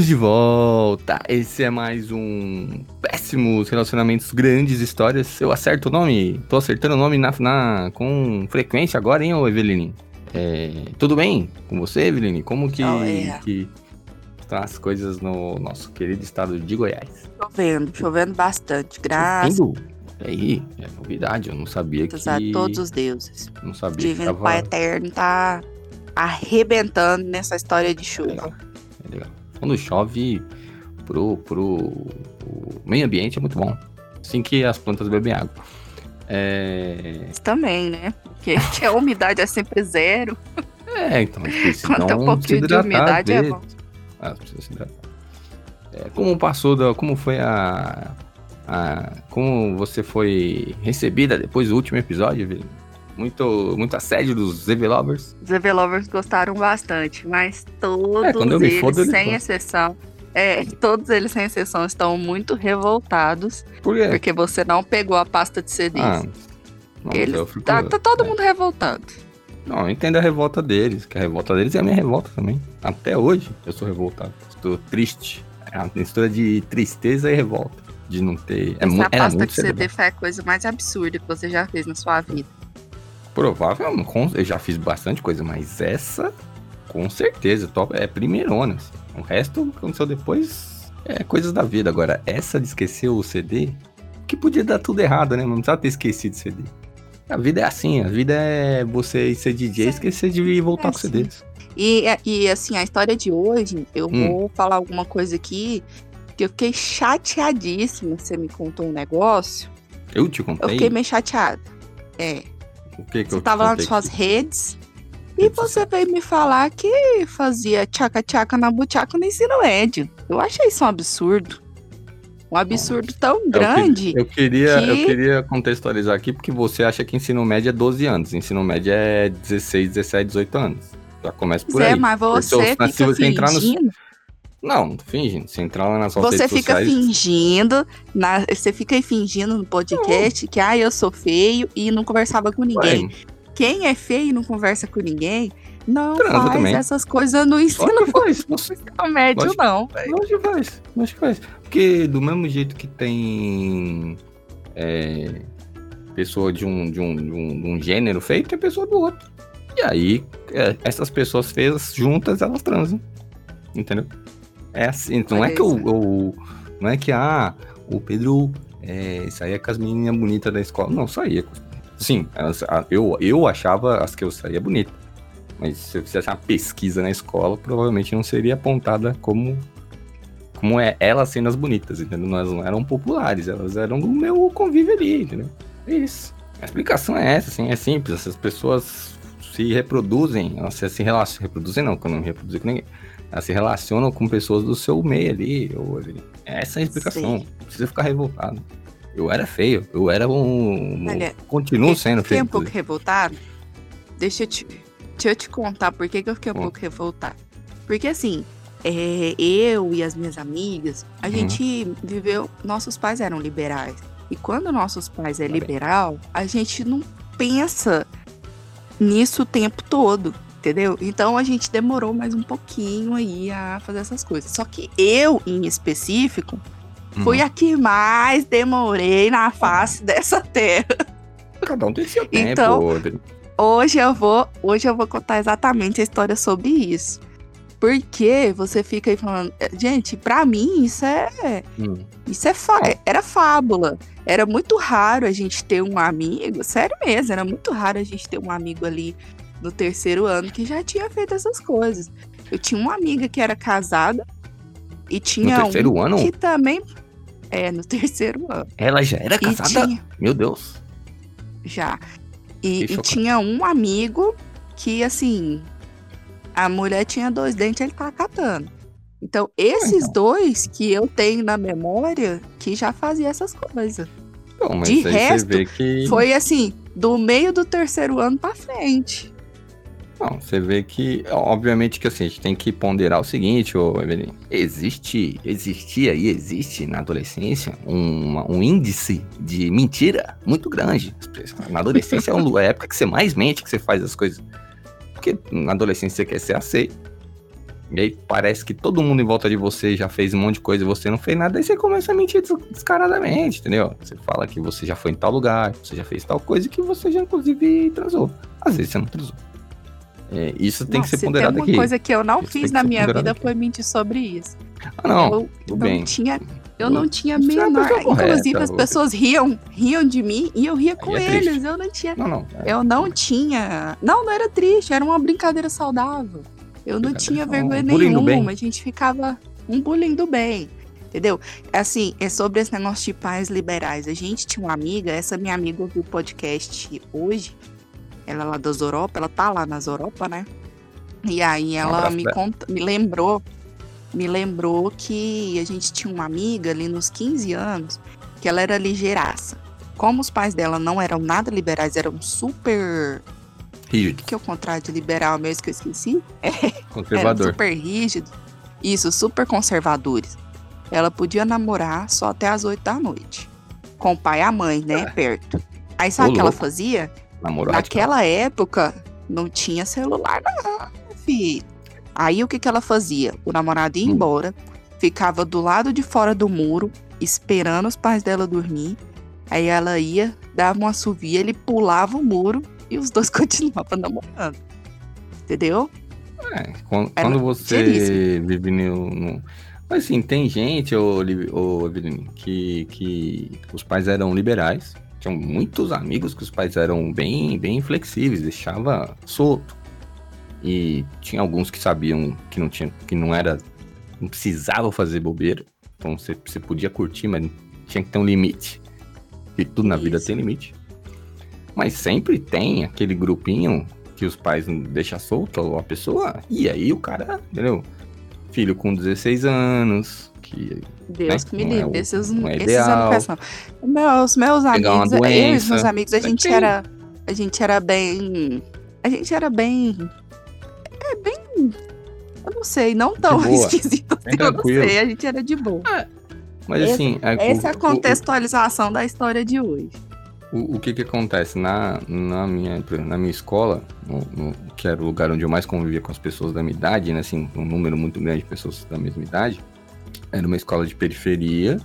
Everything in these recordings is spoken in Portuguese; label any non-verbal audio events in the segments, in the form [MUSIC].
Estamos de volta. Esse é mais um Péssimos Relacionamentos Grandes Histórias. Eu acerto o nome? Tô acertando o nome na, na com frequência agora, hein, ô Eveline? É, tudo bem com você, Eveline? Como que, Oh, é. que estão as coisas no nosso querido estado de Goiás? Chovendo, chovendo bastante. Graças Indo? E aí, é novidade, eu não sabia que... a todos os deuses. Não sabia que Divino tava... Pai Eterno tá arrebentando nessa história de chuva. Legal, é legal. Quando chove pro, pro, meio ambiente é muito bom. Assim que as plantas bebem água. É, também, né? Porque [LAUGHS] que a umidade é sempre zero. é então, Quando tem um pouquinho de hidratar umidade é bom. Ah, precisa se hidratar. É, como passou da. Como foi a, a. Como você foi recebida depois do último episódio, Vili? Muito, muito assédio dos ZV Lovers. Os Evelovers gostaram bastante, mas todos É, eu me eles, fodo, sem exceção, é, [LAUGHS] todos eles, sem exceção, estão muito revoltados Por quê? porque você não pegou a pasta de CDs. Ah, não, Eles- fico- tá, tá todo é. mundo revoltado. Não, eu entendo a revolta deles, que a revolta deles é a minha revolta também. Até hoje eu sou revoltado. Estou triste. É uma mistura de tristeza e revolta. De não ter. É Essa mu- era pasta de. CD foi a coisa mais absurda que você já fez na sua vida. Provável, eu já fiz bastante coisa, mas essa, com certeza, top, é primeirona. assim. O resto que aconteceu depois é coisas da vida. Agora, essa de esquecer o CD, que podia dar tudo errado, né? Não precisava ter esquecido o CD. A vida é assim, a vida é você ser DJ e esquecer de voltar É com assim. CDs. E, e assim, a história de hoje, eu Hum. vou falar alguma coisa aqui que eu fiquei chateadíssima. Você me contou um negócio. Eu te Eu contei. fiquei meio chateada. É. O que que Você eu te tava lá nas suas aqui? redes e você veio me falar que fazia tchaca-tchaca na buchaca no ensino médio. Eu achei isso um absurdo. Um absurdo tão É que- grande. Eu queria, eu que- queria contextualizar aqui, porque você acha que ensino médio é 12 anos. Ensino médio é 16, 17, 18 anos. Já começa por Zé, aí. mas você Então, se você entrar fingindo. Não, não fingindo. Se entrar lá nas Você fica sociais... fingindo, na- você fica aí fingindo no podcast que ah, eu sou feio e não conversava com ninguém. Ué, Quem é feio e não conversa com ninguém, não Transa faz também. essas coisas no ensino faz. Nossa, médio, lógico. não. lógico faz. Lógico faz. Porque do mesmo jeito que tem... é, pessoa de um, de, um, de, um, de um gênero feio, tem pessoa do outro. E aí, é, essas pessoas feias juntas, elas transam. Entendeu? É assim. Não é que isso. o, o- Não é que, ah, o Pedro é, saía com as menininhas bonitas da escola. Não, saía. Sim, elas- eu, eu achava as que eu saía bonita. Mas se eu fizesse uma pesquisa na escola, provavelmente não seria apontada como como é elas sendo as bonitas, entendeu? Elas não eram populares, elas eram do meu convívio ali, entendeu? É isso. A explicação é essa, assim, é simples. Essas pessoas se reproduzem, elas se, se relacionam, reproduzem não, que eu não me reproduzi com ninguém. Elas se relacionam com pessoas do seu meio ali, ou ali. Essa é a explicação. Sim. Não precisa ficar revoltado. Eu era feio, eu era um. Olha, continuo sendo Fiquei feio. um pouco revoltada. Deixa eu te, deixa eu te contar por que, que eu fiquei um Conta. pouco revoltada. Porque assim, é, eu e as minhas amigas, a Uhum. gente viveu. Nossos pais eram liberais. E quando nossos pais é Tá bem. liberal, a gente não pensa nisso o tempo todo. Entendeu? Então a gente demorou mais um pouquinho aí a fazer essas coisas. Só que eu, em específico, Uhum. fui a que mais demorei na face dessa terra. Cada um tem seu tempo. Então. Hoje eu vou, hoje eu vou contar exatamente a história sobre isso. Porque você fica aí falando, gente, pra mim isso é, Hum. isso é fa- era fábula. Era muito raro a gente ter um amigo, sério mesmo, era muito raro a gente ter um amigo ali no terceiro ano que já tinha feito essas coisas. Eu tinha uma amiga que era casada e tinha No terceiro um ano? que também é no terceiro ano. Ela já era casada? tinha, Meu Deus. Já. E, e tinha um amigo que, assim, a mulher tinha dois dentes, ele tava catando. Então, esses então. dois que eu tenho na memória que já fazia essas coisas. Bom, De resto, que. Foi assim, do meio do terceiro ano pra frente. Não, você vê que, obviamente que assim, a gente tem que ponderar o seguinte, ô Evelyn. Existe, existia e existe na adolescência um, um índice de mentira muito grande. Na adolescência é é a época que você mais mente, que você faz as coisas. Porque na adolescência você quer ser aceito. E aí parece que todo mundo em volta de você já fez um monte de coisa e você não fez nada, aí você começa a mentir des- descaradamente, entendeu? Você fala que você já foi em tal lugar, que você já fez tal coisa e que você já inclusive transou. Às vezes você não transou. É, isso tem Não, que ser se ponderado tem uma aqui. coisa que eu não Isso fiz na minha vida aqui. foi mentir sobre isso. Ah, não, eu tudo não bem. tinha. Eu não tinha Você é uma menor. correta, Inclusive, as ô. pessoas riam, riam de mim e eu ria com é triste. eles. Eu não tinha. Não, não. é. Eu não tinha. Não, não era triste, era uma brincadeira saudável. Eu não tinha vergonha Um nenhuma. A gente ficava um bullying do bem. Entendeu? Assim, é sobre esse negócio de pais liberais. A gente tinha uma amiga, essa minha amiga ouviu o podcast hoje. Ela é lá das Europa, ela tá lá nas Europa, né? E aí ela abraço me, conta, me lembrou, me lembrou que a gente tinha uma amiga ali nos 15 anos, que ela era ligeiraça. Como os pais dela não eram nada liberais, eram super Rígido, que é o contrário de liberal mesmo que eu esqueci? [LAUGHS] Eram conservador. super rígidos. Isso, super conservadores. Ela podia namorar só até as 8 da noite. Com o pai e a mãe, né? Perto. Aí sabe o que ela fazia? Namorado. Naquela época, não tinha celular, não, filho. Aí o que, que ela fazia? O namorado ia Hum. embora, ficava do lado de fora do muro, esperando os pais dela dormir. Aí ela ia, dava um assovio, ele pulava o muro e os dois [LAUGHS] continuavam namorando. Entendeu? É, quando, quando você seríssimo. vive no, no- Mas assim, tem gente, ô, ô que, que os pais eram liberais. Tinham muitos amigos que os pais eram bem, bem flexíveis, deixava solto. E tinha alguns que sabiam que não tinha, que não era, não precisava fazer bobeira. Então você, você podia curtir, mas tinha que ter um limite. E tudo na vida Isso. tem limite. Mas sempre tem aquele grupinho que os pais deixam solto a pessoa, e aí o cara, entendeu? Filho com 16 anos, que Deus Né? que me Não é livre. o- esses não é esses ideal. não. Meus, meus amigos, eu e os meus amigos, a gente Tem. era. A gente era bem. A gente era bem. É bem. Eu não sei, não tão [LAUGHS] esquisito assim, eu não sei. A gente era de boa. Mas Essa- assim, é, Essa é a o- o- contextualização da história de hoje. O, o que que acontece? Na, na, minha, na minha escola, no, no- que era o lugar onde eu mais convivia com as pessoas da minha idade, né? Assim, um número muito grande de pessoas da mesma idade, era uma escola de periferia.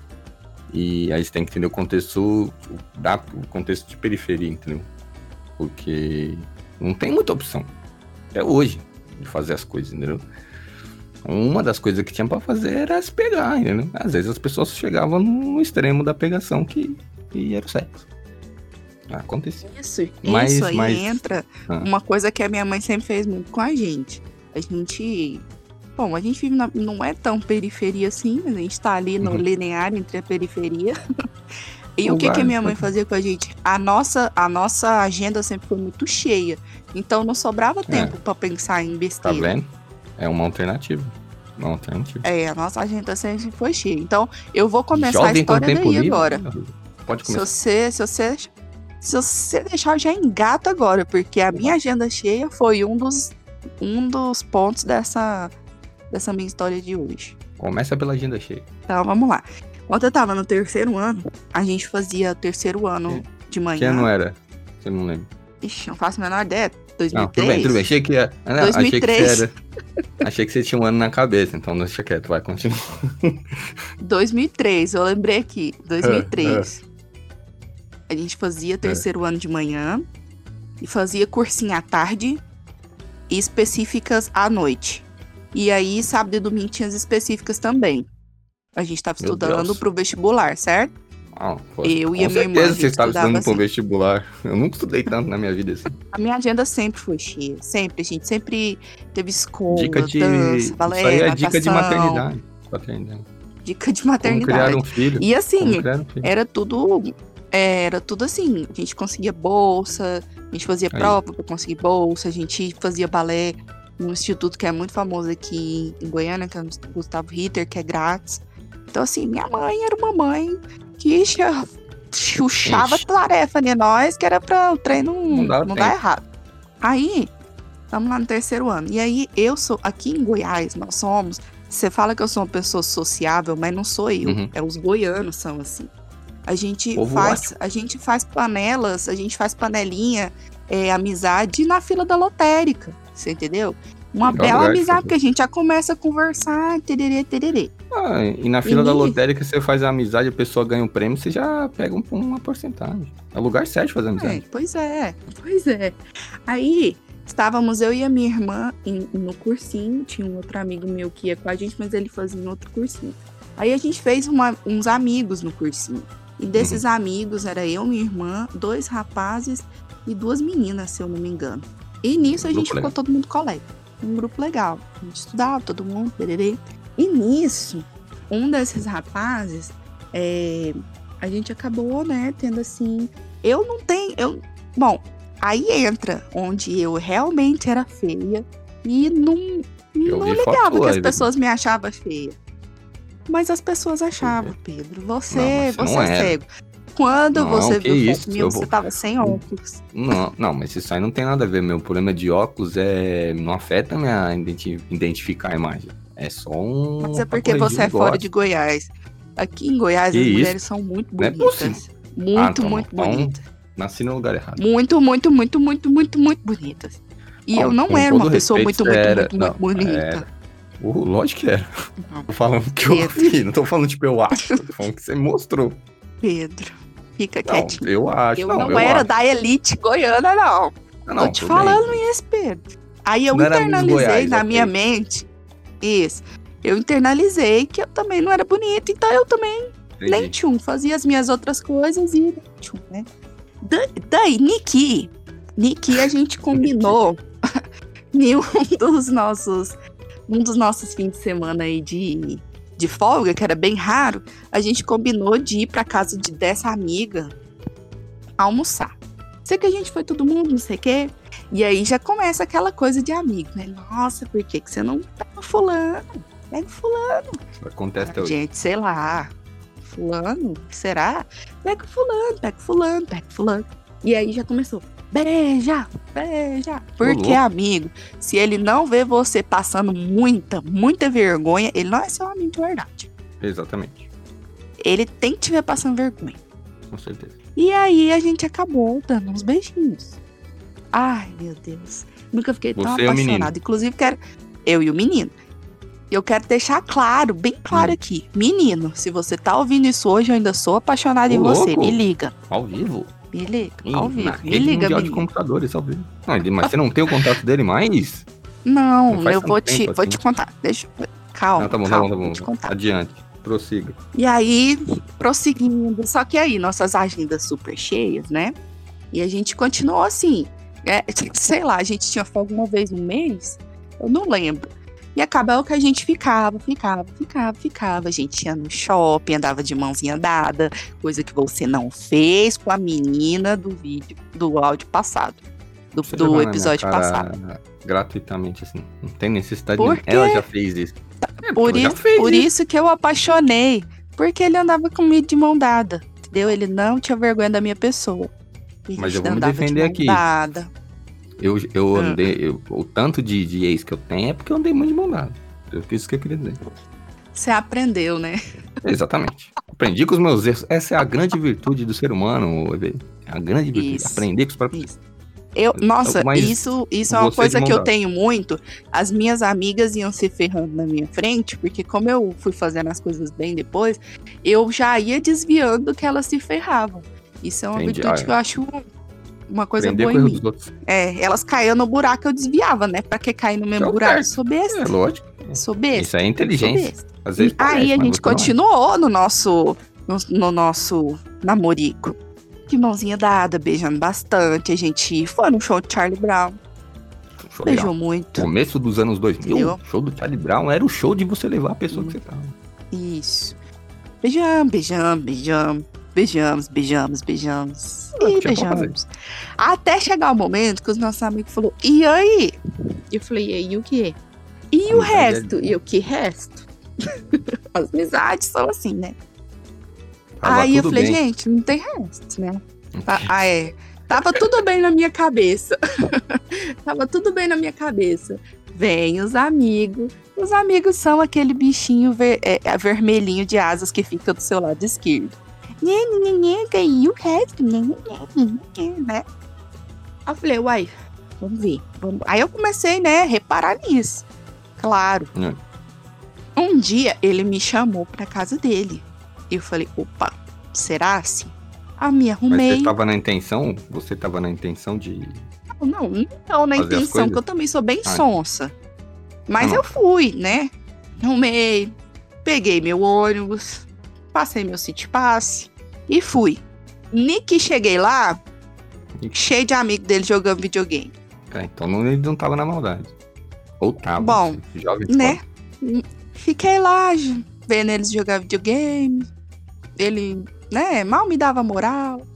E aí você tem que entender o contexto, da, o contexto de periferia, entendeu? Porque não tem muita opção, até hoje, de fazer as coisas, entendeu? Uma das coisas que tinha pra fazer era se pegar, entendeu? Às vezes as pessoas chegavam no extremo da pegação que, que era o sexo. Acontecia. Isso, Mas- isso aí mas- entra Ah. uma coisa que a minha mãe sempre fez muito com a gente. A gente. Bom, a gente vive na- não é tão periferia assim, a gente tá ali no Uhum. linear entre a periferia. [LAUGHS] e o que, que minha mãe fazia com a gente? A nossa, a nossa agenda sempre foi muito cheia. Então não sobrava tempo pra pensar em Tá besteira. vendo? É uma alternativa. Uma alternativa. É, a nossa agenda sempre foi cheia. Então, eu vou começar Jovem a história daí livre, agora. Pode Se começar. você, se você, se você deixar, já engato agora, porque a minha agenda cheia foi um dos, um dos pontos dessa, dessa minha história de hoje. Começa pela agenda cheia. Então, vamos lá. Quando eu tava no terceiro ano, a gente fazia terceiro ano de manhã. Que ano era? Você não lembra? Ixi, não faço a menor ideia. Não, 2003? tudo bem, tudo bem. Achei que, ia- ah, não, achei que 2003. você era. Achei que você tinha um ano na cabeça, então deixa quieto, vai, continua. [LAUGHS] 2003, eu lembrei aqui. É, 2003. A gente fazia terceiro ano de manhã e fazia cursinho à tarde e específicas à noite. E aí, sábado e domingo tinha as específicas também. A gente estava estudando pro vestibular, certo? Ah, Eu e a minha irmã, você estava estudando para assim. vestibular. Eu nunca estudei tanto na minha vida assim. A minha agenda sempre foi cheia. Sempre. A gente sempre teve escola, Dica de. dança, balé, Isso aí é dica de maternidade. Paternidade. Dica de Como maternidade. criar um filho. E assim, Como um filho. era tudo era tudo assim a gente conseguia bolsa a gente fazia Aí. prova para conseguir bolsa a gente fazia balé num instituto que é muito famoso aqui em Goiânia que é o Gustavo Ritter que é grátis então assim minha mãe era uma mãe que cha- chuchava Ixi. tarefa de nós que era para o treino Não não, dava dar errado aí estamos lá no terceiro ano e aí eu sou aqui em Goiás nós somos você fala que eu sou uma pessoa sociável, mas não sou eu. Uhum. É os goianos são assim. A gente faz, a gente faz panelas, a gente faz panelinha, é, amizade na fila da lotérica, você entendeu? Uma Melhor bela amizade, porque a gente já começa a conversar, tererê, tererê. Ah, e na fila da E- lotérica você faz a amizade, a pessoa ganha um prêmio, você já pega um- uma porcentagem. É o lugar certo fazer É, amizade. pois é, pois é. Aí, estávamos eu e a minha irmã em- no cursinho, tinha um outro amigo meu que ia com a gente, mas ele fazia em outro cursinho. Aí a gente fez uma- uns amigos no cursinho. E desses Uhum. amigos era eu, minha irmã, dois rapazes e duas meninas, se eu não me engano. E nisso a gente ficou legal. todo mundo colega. Um grupo legal. A gente estudava, todo mundo, bererê. E nisso, um desses rapazes, é, a gente acabou, né, tendo assim. Eu não tenho. Eu, bom, aí entra onde eu realmente era feia e não, Eu não ligava que as pessoas me achavam feia. Mas as pessoas achavam, Pedro. Você, Não, você você é cego. Quando Não, você viu isso, foto minha, eu você vou- tava sem óculos. Não, não, mas isso aí não tem nada a ver. Meu problema de óculos é. não afeta a minha identi- identificar a imagem. É só um. Mas é porque você é fora de Goiás. Aqui em Goiás Que as isso? mulheres são muito é bonitas. possível. muito, Ah, então, muito então, bonitas. Nasci no lugar errado. Muito, muito, muito, muito, muito, muito bonitas. E eu não era uma pessoa muito, muito, era- muito, muito não, bonita. era. Uh, lógico que era. Não. Tô falando que eu Pedro. vi, [LAUGHS] não tô falando tipo eu acho. Tô falando que você mostrou. Pedro, fica Não, quietinho. eu acho. Eu não, não, eu era acho. da elite goiana, não. Não, Tô te falando bem. Pedro. Aí eu Não internalizei Goiás, na minha mente. Isso. Eu internalizei que eu também não era bonita, então eu também Entendi. nem tchum, fazia as minhas outras coisas e nem tchum, né? Da- Daí, Niki, Niki, a gente [LAUGHS] combinou [LAUGHS] em um dos nossos, um dos nossos fins de semana aí de, de folga, que era bem raro, a gente combinou de ir pra casa de, dessa amiga almoçar. Sei que a gente foi todo mundo, não sei o quê. E aí já começa aquela coisa de amigo, né? Nossa, por que, que você não pega o fulano? Pega o fulano. Acontece hoje. Gente, sei lá. Fulano? Será? Pega o fulano, pega o fulano, pega o fulano. E aí já começou. Beija, beija. Porque, louco. amigo, se ele não vê você passando muita, muita vergonha, ele não é seu amigo de verdade. Exatamente. Ele tem que te ver passando vergonha. Com certeza. E aí a gente acabou dando uns beijinhos. Ai, meu Deus. Nunca fiquei tão Você o menino. apaixonada. Inclusive, quero. Eu e o menino. Eu quero deixar claro, bem claro Hum. aqui. Menino, se você tá ouvindo isso hoje, eu ainda sou apaixonada em você. louco. Me liga. Ao vivo. Me liga. Ao vivo. Me liga, mundial de menino. computadores, ao vivo. Não, ele- mas você não tem o contato dele mais? Não, Não eu vou te, tempo vou assim. te contar. Deixa. Calma. Não, tá bom, tá calma, bom, tá bom. te contar. Adiante. Prossiga. E aí, prosseguindo. Só que aí, nossas agendas super cheias, né? E a gente continuou assim. É, [LAUGHS] sei lá, a gente tinha folga uma vez no mês, eu não lembro. E acabou que a gente ficava, ficava, ficava, ficava. A gente ia no shopping, andava de mãozinha dada, coisa que você não fez com a menina do vídeo, do áudio passado. Do, do episódio passado. Gratuitamente, assim. Não tem necessidade Por nenhuma. Ela já fez isso. É, Por, isso, por isso que eu apaixonei. Porque ele andava comigo de mão dada. Entendeu? Ele não tinha vergonha da minha pessoa. Mas eu vou me de defender mão aqui. Dada. Eu, eu Ah. andei. eu- o tanto de, de ex que eu tenho é porque eu andei muito de mão dada. Fiz isso que eu queria dizer. Você aprendeu, né? [LAUGHS] Exatamente. Aprendi com os meus erros. Essa é a grande virtude do ser humano. É a grande virtude. Isso. Aprender com os próprios Isso. Eu, nossa, Mas isso, isso é uma coisa que eu tenho muito. As minhas amigas iam se ferrando na minha frente, porque como eu fui fazendo as coisas bem depois, eu já ia desviando que elas se ferravam. Isso é uma Entendi. virtude Ah, é. que eu acho uma coisa Aprender boa em mim. É, elas caíam no buraco, eu desviava, né? Pra que cair no mesmo Tá buraco? certo. Sou besta. É lógico. Sou besta. Isso é inteligência. Às vezes E parece, aí a gente é. continuou no nosso, no, no nosso namorico. De mãozinha dada, beijando bastante. A gente foi no show de Charlie Brown. Show legal. Beijou muito. Começo dos anos 2000, Entendeu? show do Charlie Brown era o show de você levar a pessoa que você tava. Isso. Beijamos, beijamos, beijamos. Beijamos, beijamos, beijamos. Ah, E beijamos. Até chegar o momento que os nossos amigos falaram, e aí? Eu falei, e aí o quê? E o Amizade é- resto? E o que resto? [LAUGHS] As amizades são assim, né? Tava aí eu falei, bem. gente, não tem resto, né? Tá- ah, é. Tava tudo bem na minha cabeça. [LAUGHS] Tava tudo bem na minha cabeça. Vem os amigos. Os amigos são aquele bichinho ver- é, é, vermelhinho de asas que fica do seu lado esquerdo. E nhê, nhê, né? Aí eu falei, uai, vamos ver. Vamos... Aí eu comecei, né, a reparar nisso. Claro. Hum. Um dia ele me chamou pra casa dele. E eu falei, opa, será assim? Aí me Mas você arrumei. tava na intenção? Você tava na intenção de. Não, não na Fazer as intenção, coisas? que eu também sou bem Ah. sonsa. Mas Ah, não. eu fui, né? Arrumei, peguei meu ônibus, passei meu city pass e fui. Nem que cheguei lá, cheio de amigo dele jogando videogame. É, então não, ele não tava na maldade. Ou tava. Bom, jovem né? Fiquei lá, vendo eles jogar videogame. Ele, né, mal me dava moral.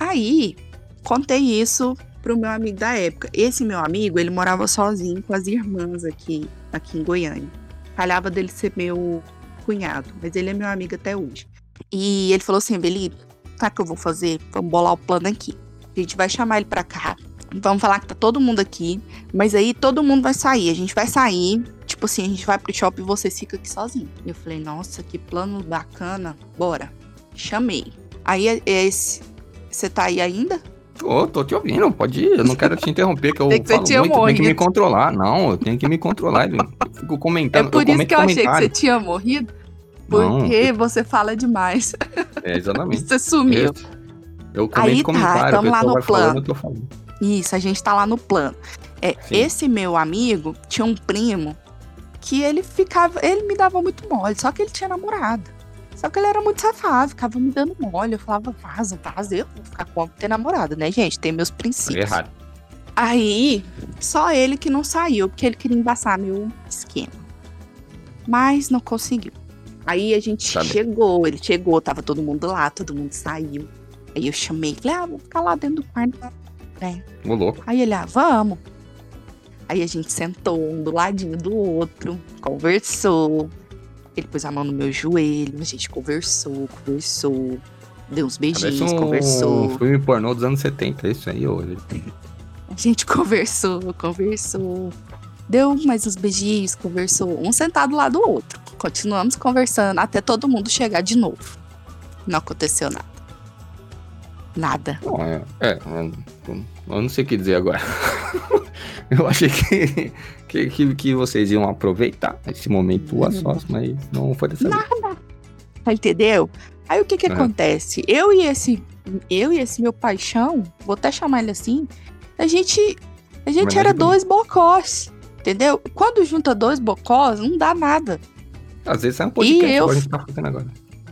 Aí, contei isso pro meu amigo da época. Esse meu amigo, ele morava sozinho com as irmãs aqui, aqui em Goiânia. Calhava dele ser meu cunhado, mas ele é meu amigo até hoje. E ele falou assim, Beli, sabe o que eu vou fazer? Vamos bolar o plano aqui. A gente vai chamar ele pra cá. Vamos falar que tá todo mundo aqui. Mas aí todo mundo vai sair. A gente vai sair. Tipo assim, a gente vai pro shopping e você fica aqui sozinho. Eu falei, nossa, que plano bacana. Bora. Chamei. Aí é esse. Você tá aí ainda? Tô, tô te ouvindo, pode ir. Eu não quero te interromper, que eu [LAUGHS] Tem que falo tinha muito, eu tenho que me controlar. Não, eu tenho que me controlar. Eu fico comentando. é por isso comento que eu achei que você comentário. tinha morrido. Não. Porque você fala demais. É, exatamente. Você sumiu. Eu Aí comento tá, comentário, tamo o lá no plano. eu falando. Isso, a gente tá lá no plano. É, Sim. esse meu amigo tinha um primo que ele ficava. Ele me dava muito mole, só que ele tinha namorada. Só que ele era muito safado, ficava me dando mole. Eu falava, vaza, vaza. Eu vou ficar com ter namorada, né, gente? Tem meus princípios. errado. Aí, só ele que não saiu, porque ele queria embaçar meu esquema. Mas não conseguiu. Aí a gente Tá bem. chegou, ele chegou, tava todo mundo lá, todo mundo saiu. Aí eu chamei, falei, ah, vou ficar lá dentro do quarto. Ô, louco. Aí ele, ah, vamos. Aí a gente sentou um do ladinho do outro, conversou. Ele pôs a mão no meu joelho, a gente conversou, conversou. Deu uns Parece beijinhos, um conversou. filme pornô dos anos 70, é isso aí, ô. A gente [LAUGHS] conversou, conversou. Deu mais uns beijinhos, conversou. Um sentado lá do outro. Continuamos conversando até todo mundo chegar de novo. Não aconteceu nada. Nada. Bom, é, é, eu não sei o que dizer agora. [LAUGHS] eu achei que, que, que, que vocês iam aproveitar esse momento a sós, mas não foi dessa vez. Tá entendeu? Aí o que que Aham. acontece? Eu e esse eu e esse meu paixão, vou até chamar ele assim, a gente a gente Homenagem era dois bocós, entendeu? Quando junta dois bocós, não dá nada. Às vezes é um podcast, eu- a gente tá fazendo agora.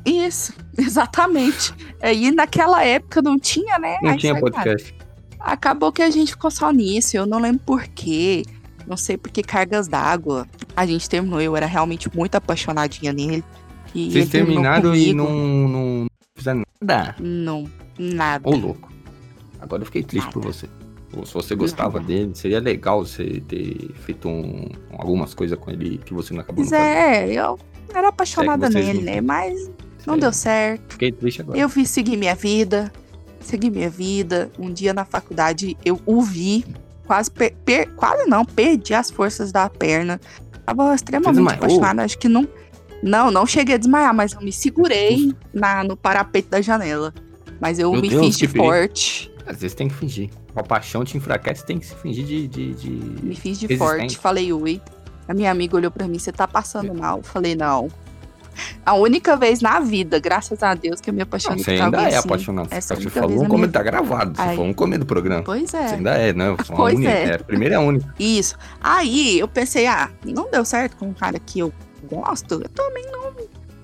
Isso, [LAUGHS] exatamente. E naquela época não tinha, né? Não Aí tinha podcast. cara, Acabou que a gente ficou só nisso. Eu não lembro por quê. Não sei por que cargas d'água. A gente terminou. Eu era realmente muito apaixonadinha nele. E Vocês terminaram e não, não fizeram nada. Não, nada. Ô, louco. Agora eu fiquei triste por você. Ou se você gostava dele, seria legal você ter feito um- algumas coisas com ele que você não acabou fazendo. é, eu era apaixonada nele, não- né? Mas não Sei. deu certo. Fiquei triste agora. Eu fiz seguir minha vida. Segui minha vida. Um dia na faculdade eu o vi. Quase, per- per- quase não, perdi as forças da perna. Tava extremamente apaixonada. Acho que não. Não, não cheguei a desmaiar, mas eu me segurei na, no parapeito da janela. Mas eu Meu me Deus, fiz de forte. Às vezes tem que fingir. A paixão te enfraquece, tem que se fingir de. de, de... Me fiz de Resistente. forte. Falei, ui. A minha amiga olhou pra mim, você tá passando mal? Eu Falei, não. A única vez na vida, graças a Deus, que eu me Não, apaixonei você por ainda alguém é assim. apaixonado. essa Você única falou um minha tá gravado. Você falou um começo do programa. Pois Você é. ainda é, né? [LAUGHS] Uma Pois única. é. a primeira e a única. Isso. Aí eu pensei, ah, não deu certo com um cara que eu gosto, eu também não,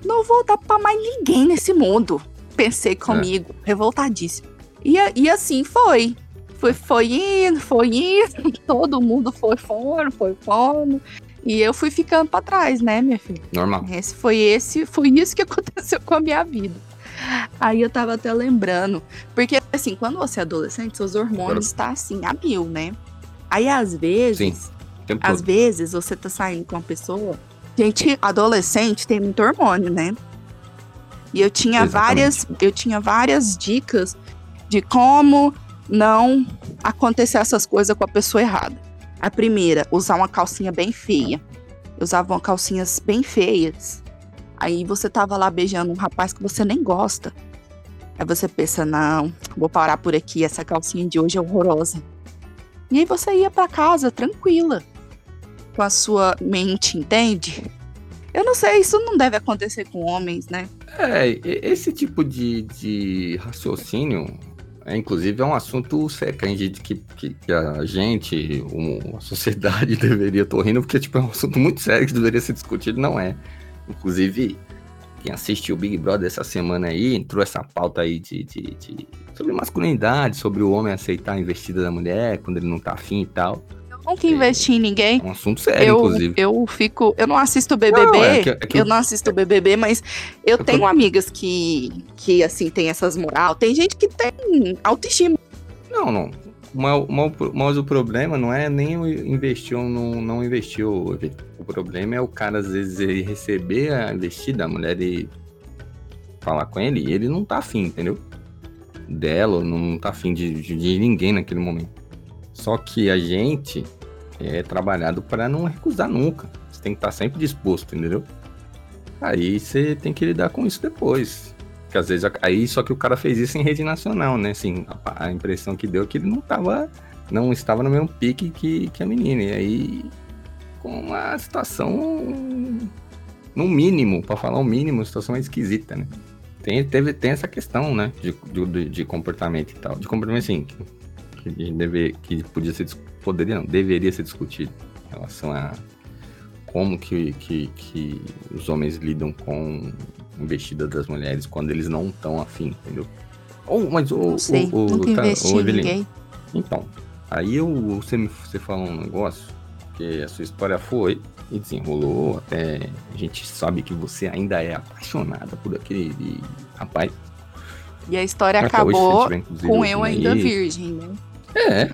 não vou dar pra mais ninguém nesse mundo. Pensei comigo, revoltadíssimo. E, e assim foi. Foi, foi indo, foi indo, [LAUGHS] todo mundo foi fora, foi fora. E eu fui ficando pra trás, né, minha filha? Normal. Esse foi esse, foi [LAUGHS] isso que aconteceu com a minha vida. Aí eu tava até lembrando, porque assim, quando você é adolescente, seus hormônios estão assim, a mil, né? Aí às vezes, Sim. Às todo. vezes você tá saindo com uma pessoa, gente, adolescente tem muito hormônio, né? E eu tinha Exatamente. várias, eu tinha várias dicas de como não acontecer essas coisas com a pessoa errada. A primeira, usar uma calcinha bem feia. Eu usava calcinhas bem feias. Aí você tava lá beijando um rapaz que você nem gosta. Aí você pensa, não, vou parar por aqui, essa calcinha de hoje é horrorosa. E aí você ia para casa tranquila, com a sua mente, entende? Eu não sei, isso não deve acontecer com homens, né? É, esse tipo de, de raciocínio, é, inclusive, é um assunto sério que que, que, a, gente a sociedade [LAUGHS] deveria, tô rindo, porque tipo, é um assunto muito sério que deveria ser discutido, não é. Inclusive, quem assistiu o Big Brother essa semana aí, entrou essa pauta aí de, de, de, sobre masculinidade, sobre o homem aceitar a investida da mulher quando ele não tá afim e tal. Nunca investi em ninguém. É um assunto sério, eu, inclusive. Eu fico. Eu não assisto BBB. Não, é que, é que eu, eu não assisto BBB, mas eu, eu tenho tô... amigas que, que, assim, tem essas moral. Tem gente que tem autoestima. Não, não. Mas, mas, o problema não é nem investir ou não, não investir. O, o problema é o cara, às vezes, ele receber a investida, a mulher e falar com ele, e ele não tá afim, entendeu? Dela, não tá afim de, de, de ninguém naquele momento. Só que a gente é trabalhado para não recusar nunca. Você tem que estar tá sempre disposto, entendeu? Aí você tem que lidar com isso depois. Que às vezes aí só que o cara fez isso em rede nacional, né? Assim, a, a impressão que deu é que ele não tava não estava no mesmo pique que, que a menina. E aí com uma situação no mínimo, para falar o mínimo, uma situação esquisita, né? Tem, teve, tem essa questão, né, de, de, de comportamento e tal. De comportamento, assim, que, deve, que podia ser, poderia não, deveria ser discutido em relação a como que, que, que os homens lidam com investida das mulheres quando eles não estão afim, entendeu? Ou, mas o, não sei, o, nunca tá, investi o, ninguém. Então, aí eu, você, me, você falou um negócio que a sua história foi e desenrolou até a gente sabe que você ainda é apaixonada por aquele rapaz. E a história até acabou tiver, com eu ainda aí. virgem, né? É.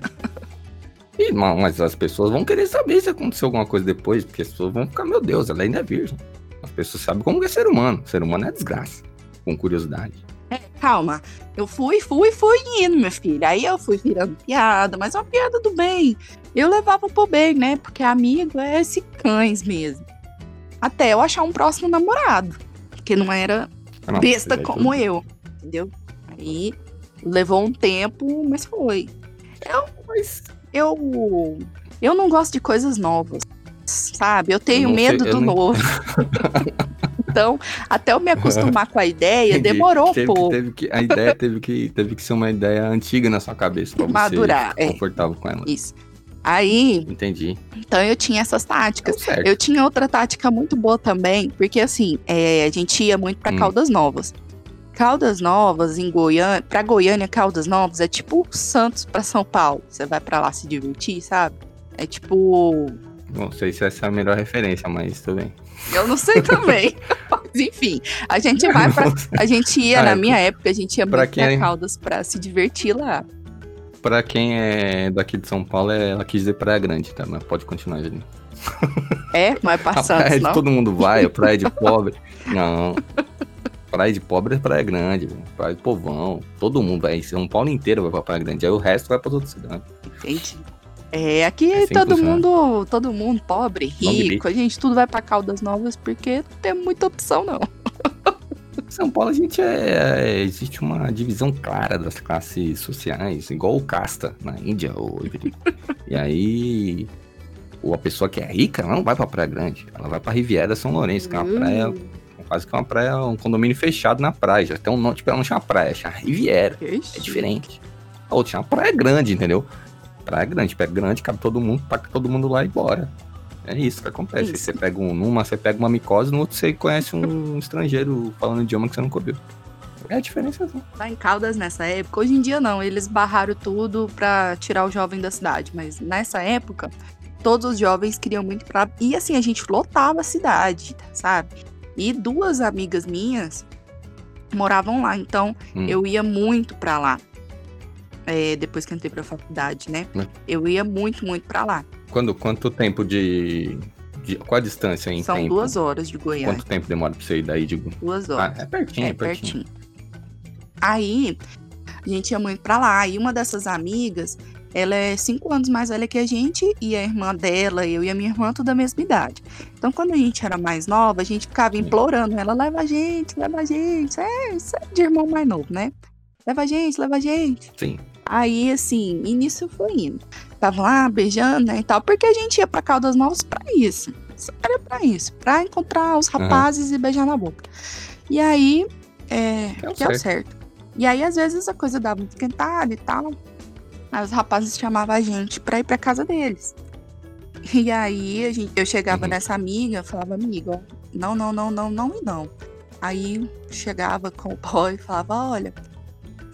E, mas as pessoas vão querer saber se aconteceu alguma coisa depois, porque as pessoas vão ficar, meu Deus, ela ainda é virgem. As pessoas sabem como é ser humano. Ser humano é desgraça. Com curiosidade. É, calma. Eu fui, fui, fui indo, minha filha. Aí eu fui virando piada, mas uma piada do bem. Eu levava pro bem, né? Porque amigo é esse cães mesmo. Até eu achar um próximo namorado. Porque não era ah, não, besta como eu. Entendeu? Aí levou um tempo, mas foi. Eu, mas eu, eu não gosto de coisas novas, sabe? Eu tenho eu medo sei, do novo. [LAUGHS] então, até eu me acostumar com a ideia, demorou teve, um pouco. Teve que, a ideia teve que, teve que ser uma ideia antiga na sua cabeça pra Madurar, você é. confortável com ela. Isso. Aí. Entendi. Então eu tinha essas táticas. Eu tinha outra tática muito boa também, porque assim, é, a gente ia muito para hum. Caldas Novas. Caldas Novas, em Goiânia, pra Goiânia, Caldas Novas é tipo Santos para São Paulo. Você vai para lá se divertir, sabe? É tipo. Não sei se essa é a melhor referência, mas tudo bem. Eu não sei também. [LAUGHS] mas enfim, a gente vai pra. A gente ia, ah, na minha época, a gente ia pra quem... pra é- Caldas pra se divertir lá. Pra quem é daqui de São Paulo, ela quis dizer Praia Grande, tá? Mas pode continuar, Julinho. É? Não é pra Santos, não? Todo mundo vai, a praia de pobre. [LAUGHS] Não. Praia de pobre é praia grande, praia de povão. Todo mundo vai. São Paulo inteiro vai pra praia grande. Aí o resto vai pra outras cidades. Entendi. É, aqui é todo mundo, todo mundo pobre, rico, a gente tudo vai para Caldas Novas porque não tem muita opção não. [LAUGHS] São Paulo a gente é, é, existe uma divisão clara das classes sociais, igual o casta na Índia ou E aí a pessoa que é rica, ela não vai para Praia Grande, ela vai para Riviera São Lourenço, que é uma praia quase que uma praia, um condomínio fechado na praia. Já tem um nome, tipo, ela não chama praia, chama Riviera. É diferente. A outra chama praia grande, entendeu? Praia grande, pega grande, cabe todo mundo, paga todo mundo lá e bora. É isso que acontece. Isso. Você pega um, numa, você pega uma micose, no outro você conhece um estrangeiro falando idioma que você nunca ouviu. É a diferença. Assim. Lá em Caldas, nessa época, hoje em dia não, eles barraram tudo pra tirar o jovem da cidade. Mas nessa época, todos os jovens queriam muito pra. E assim, a gente lotava a cidade, sabe? E duas amigas minhas moravam lá, então hum. eu ia muito para lá. É, depois que entrei pra faculdade, né? Hum. Eu ia muito, muito para lá. Quando, quanto tempo de, de. Qual a distância em São tempo? duas horas de Goiânia. Quanto tempo demora pra você ir daí de. Duas horas. Ah, é pertinho, é, é pertinho. pertinho. Aí, a gente ia muito pra lá. E uma dessas amigas, ela é cinco anos mais velha que a gente e a irmã dela, eu e a minha irmã, tudo da mesma idade. Então, quando a gente era mais nova, a gente ficava implorando ela, leva a gente, leva a gente. É, isso é de irmão mais novo, né? Leva a gente, leva a gente. Sim. Aí, assim, início foi indo. Tava lá beijando, né, e tal, porque a gente ia pra Caldas Novas pra isso. Era pra isso, pra encontrar os rapazes uhum. e beijar na boca. E aí, é, deu, deu certo. certo. E aí, às vezes, a coisa dava muito esquentada e tal. Aí os rapazes chamavam a gente pra ir pra casa deles. E aí, gente, eu chegava uhum. nessa amiga, falava, amiga, não, não, não, não, não e não. Aí chegava com o boy e falava, olha,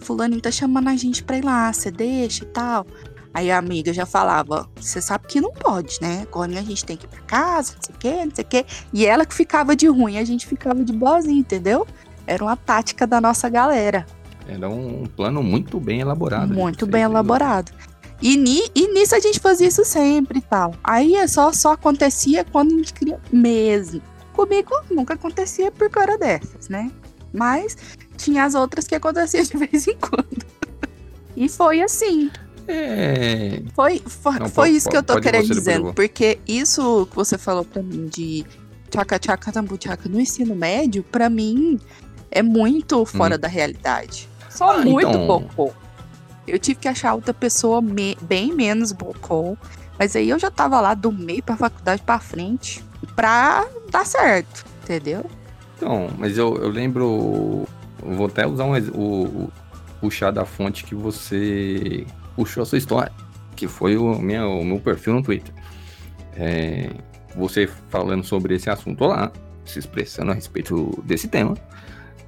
fulano tá chamando a gente pra ir lá, você deixa e tal. Aí a amiga já falava, você sabe que não pode, né? Agora a gente tem que ir pra casa, não sei o quê, não sei o quê. E ela que ficava de ruim, a gente ficava de boazinha, entendeu? Era uma tática da nossa galera. Era um plano muito bem elaborado. Muito bem elaborado. E, ni, e nisso a gente fazia isso sempre e tal. Aí é só, só acontecia quando a gente queria mesmo. Comigo nunca acontecia por causa dessas, né? Mas tinha as outras que aconteciam de [LAUGHS] vez em quando. e foi assim. É... Foi, foi, Não, foi pode, isso que eu tô querendo dizendo. Porque isso que você falou pra mim de tchaca tchaca tambu tchaca no ensino médio, pra mim é muito fora hum. da realidade. Só ah, muito então... bocô. Eu tive que achar outra pessoa me bem menos bocô. Mas aí eu já tava lá do meio pra faculdade pra frente pra dar certo, entendeu? Então, mas eu, eu lembro. vou até usar um, o, o puxar da fonte que você puxou a sua história, que foi o, minha, o meu perfil no Twitter. É, você falando sobre esse assunto lá, se expressando a respeito desse tema.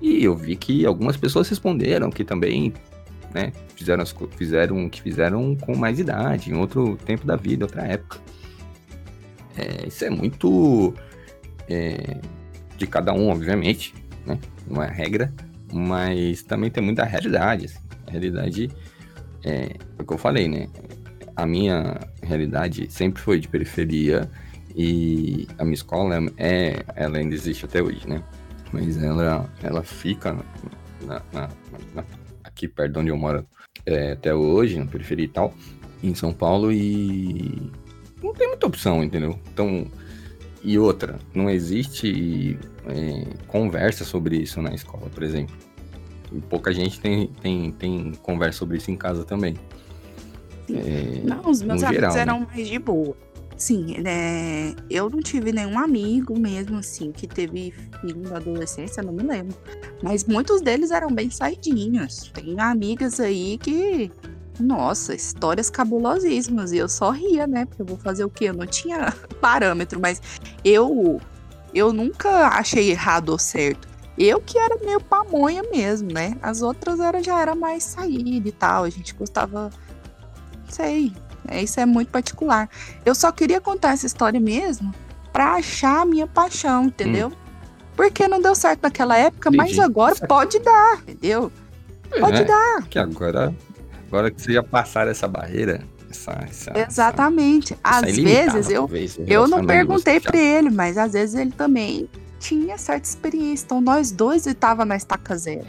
E eu vi que algumas pessoas responderam que também né, fizeram, as, fizeram o que fizeram com mais idade, em outro tempo da vida, outra época. É, isso é muito é, de cada um, obviamente, né? Não é regra, mas também tem muita realidade. Assim. A realidade é, é o que eu falei, né? A minha realidade sempre foi de periferia e a minha escola é, ela ainda existe até hoje, né? Mas ela, ela fica na, na, na, aqui perto de onde eu moro é, até hoje, na periferia e tal, em São Paulo e não tem muita opção, entendeu? Então, e outra, não existe é, conversa sobre isso na escola, por exemplo. E pouca gente tem, tem, tem conversa sobre isso em casa também. É, não, os meus amigos geral, eram né? mais de boa. Sim, né? Eu não tive nenhum amigo mesmo, assim, que teve filho na adolescência, não me lembro. Mas muitos deles eram bem saidinhos. Tem amigas aí que nossa, histórias cabulosíssimas. E eu só ria, né? Porque eu vou fazer o quê? Eu não tinha [LAUGHS] parâmetro, mas eu eu nunca achei errado ou certo. Eu que era meio pamonha mesmo, né? As outras era, já era mais saída e tal. A gente gostava. Sei. É, isso é muito particular. Eu só queria contar essa história mesmo pra achar a minha paixão, entendeu? Hum. Porque não deu certo naquela época, Entendi. mas agora pode dar, entendeu? Pode é, dar. Que agora Agora que vocês já passaram essa barreira, essa, essa, Exatamente. Essa, às vezes eu, eu não perguntei para ele, mas às vezes ele também tinha certa experiência. Então nós dois estava na estaca zero.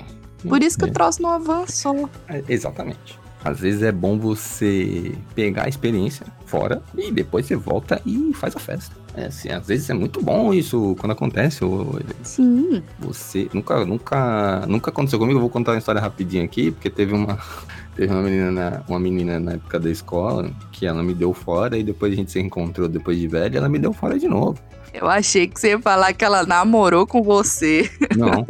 Por isso que é. o troço não avançou. É, exatamente. Às vezes é bom você pegar a experiência fora e depois você volta e faz a festa. É assim, às vezes é muito bom isso quando acontece. Ou, Sim. Você nunca, nunca, nunca aconteceu comigo. Eu vou contar uma história rapidinho aqui, porque teve uma [LAUGHS] Teve uma menina, na, uma menina na época da escola que ela me deu fora e depois a gente se encontrou depois de velha ela me deu fora de novo. Eu achei que você ia falar que ela namorou com você. Não.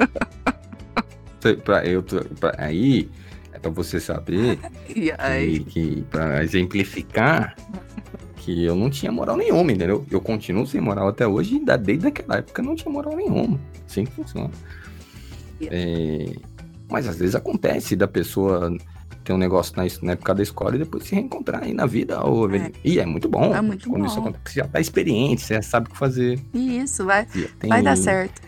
pra, eu, pra, aí, é pra você saber [LAUGHS] que, que pra exemplificar que eu não tinha moral nenhuma, entendeu? Eu continuo sem moral até hoje desde aquela época não tinha moral nenhuma. Assim que funciona. É, mas às vezes acontece da pessoa ter um negócio na, na, época da escola e depois se reencontrar aí na vida. Ou, é. E é muito bom. É muito Quando bom. isso acontece, você já tá experiente, você já sabe o que fazer. Isso, vai, tem... vai dar certo.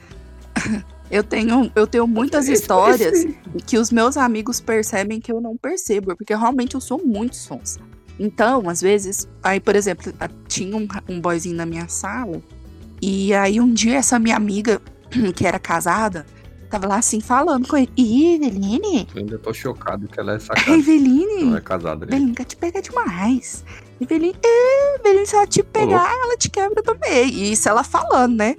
[LAUGHS] Eu tenho, eu tenho muitas histórias que os meus amigos percebem que eu não percebo, porque realmente eu sou muito sonsa. Então, às vezes, aí, por exemplo, tinha um, um boyzinho na minha sala, e aí um dia essa minha amiga, [CLEARS THROAT] que era casada, Tava lá assim falando com ele. Ih, Eveline? Eu ainda tô chocado que ela é sacada. Eveline? Ela é casada, né? Eveline quer te pegar demais. Eveline, Eveline, se ela te pegar, ela te quebra também. E isso ela falando, né?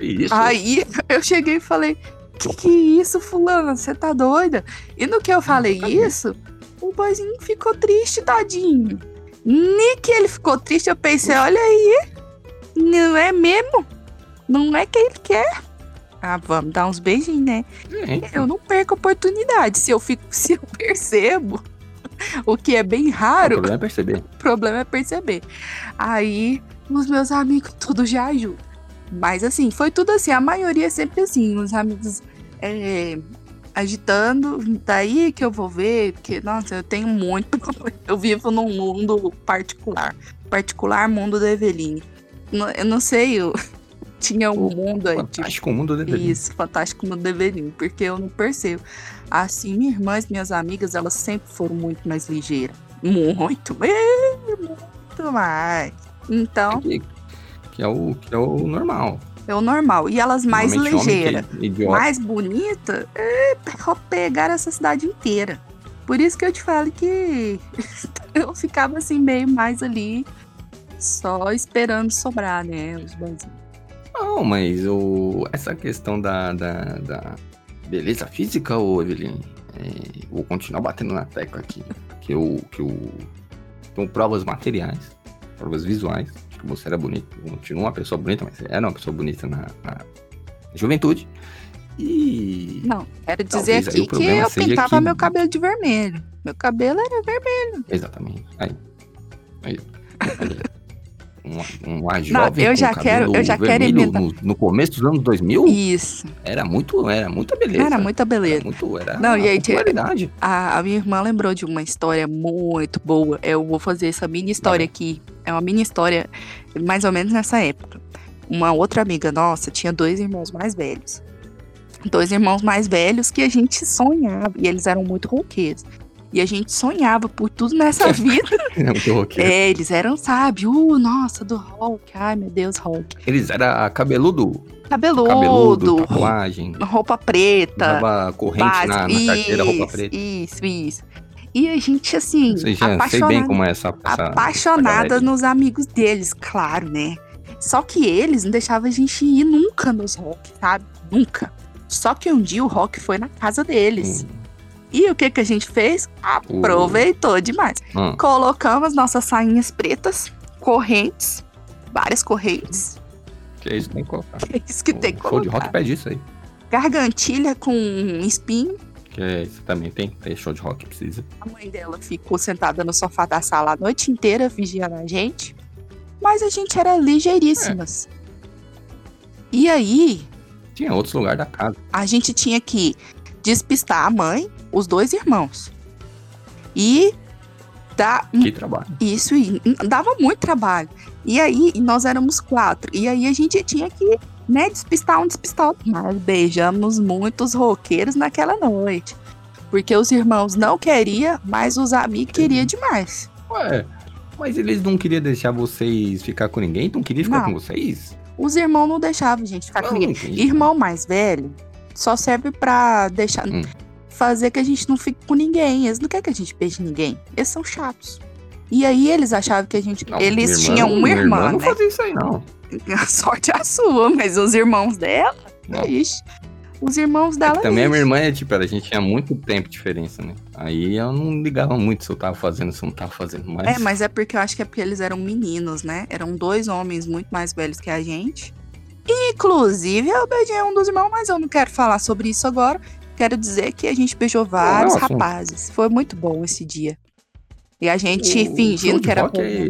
Isso. Aí [LAUGHS] eu cheguei e falei: Que que é isso, fulano? Você tá doida? E no que eu falei isso, o boizinho ficou triste, tadinho. Nem que ele ficou triste, eu pensei, olha aí, não é mesmo? Não é que ele quer. Ah, vamos dar uns beijinhos, né? Gente, Eu não perco a oportunidade. Se eu fico, [LAUGHS] se eu percebo, o que é bem o raro, problema é perceber. o problema é perceber. Aí, os meus amigos tudo já ajudam. Mas assim, foi tudo assim. A maioria é sempre assim. Os amigos é, agitando. Daí que eu vou ver. Porque, nossa, eu tenho muito. [LAUGHS] Eu vivo num mundo particular. Particular mundo da Eveline. Eu não sei, eu [LAUGHS] tinha um mundo aí. tipo, Fantástico mundo deveria. isso, fantástico mundo da Eveline. Porque eu não percebo. Assim, minha irmã e minhas amigas, elas sempre foram muito mais ligeiras. Muito, [LAUGHS] muito mais. Então, Que, que é o, que é o normal. é o normal. E elas mais é ligeiras. Idiota. mais bonita, é, pegaram essa cidade inteira. Por isso que eu te falo que [LAUGHS] eu ficava assim meio mais ali, só esperando sobrar, né? Os banzinhos. Não, mas o, essa questão da, da, da beleza física, ô Eveline, é, vou continuar batendo na tecla aqui. Que eu, que eu tenho provas materiais, provas visuais, que você era bonito. Continua uma pessoa bonita, mas era uma pessoa bonita na, na juventude. E. Não, quero dizer Talvez aqui que eu pintava que- meu cabelo de vermelho. Meu cabelo era vermelho. Exatamente. Aí. Aí. [LAUGHS] Uma, jovem eu com já quero- eu já quero emendar. no, no começo dos anos 2000 Isso. era muito era muita beleza Era muita Era beleza. muito era Não, e popularidade A, a minha irmã lembrou de uma história muito boa. Eu vou fazer essa mini história aqui. É uma mini história, mais ou menos nessa época. Uma outra amiga nossa tinha dois irmãos mais velhos. Dois irmãos mais velhos que a gente sonhava. E eles eram muito roqueiros. E a gente sonhava por tudo nessa [LAUGHS] vida. Era muito roqueiro. É, eles eram, sabe? Uh, nossa, do rock. Ai, meu Deus, rock. Eles eram cabeludo, Cabeludo, cabeludo, tatuagem, roupa preta. usava corrente na, na carteira, roupa isso, preta. Isso, isso. E a gente, assim, já sei apaixonada, bem como é essa, essa essa apaixonada galera. nos amigos deles, claro, né? Só que eles não deixavam a gente ir nunca nos rock, sabe? Nunca. Só que um dia o rock foi na casa deles. Hum, E o que que a gente fez? o- Aproveitou demais. hum, Colocamos nossas sainhas pretas, correntes, várias correntes. que é isso que tem que colocar. É isso que tem que o show de rock pede isso aí. Gargantilha com espinho. Que é isso também tem, tem show de rock que precisa. A mãe dela ficou sentada no sofá da sala a noite inteira vigiando a gente. Mas a gente era ligeiríssimas. E aí, Tinha outros lugares da casa. a gente tinha que despistar a mãe, os dois irmãos. E dar Que trabalho. isso dava muito trabalho. E aí, nós éramos quatro. E aí a gente tinha que, né, despistar um, despistar outro. Mas beijamos muitos roqueiros naquela noite. Porque os irmãos não queriam, mas os amigos queriam demais. Ué, mas eles não queriam deixar vocês ficar com ninguém? Não queriam ficar Não. com vocês? Os irmãos não deixavam a gente ficar com Não, ninguém. entendi. Irmão mais velho só serve pra deixar. Hum. Fazer que a gente não fique com ninguém. Eles não querem que a gente beije ninguém. Eles são chatos. E aí eles achavam que a gente. Não, eles minha tinham uma irmã, não né? fazia isso aí, não. [LAUGHS] A sorte é a sua, mas os irmãos dela. Não. Ixi. Os irmãos É dela. que também a ixi. minha irmã é tipo, a gente tinha muito tempo de diferença, né? Aí eu não ligava muito se eu tava fazendo, se eu não tava fazendo. Mas, É, mas é porque eu acho que é porque eles eram meninos, né? Eram dois homens muito mais velhos que a gente. Inclusive, eu beijei um dos irmãos, mas eu não quero falar sobre isso agora. Quero dizer que a gente beijou vários assunto. rapazes. Foi muito bom esse dia. E a gente o fingindo que era. rock é-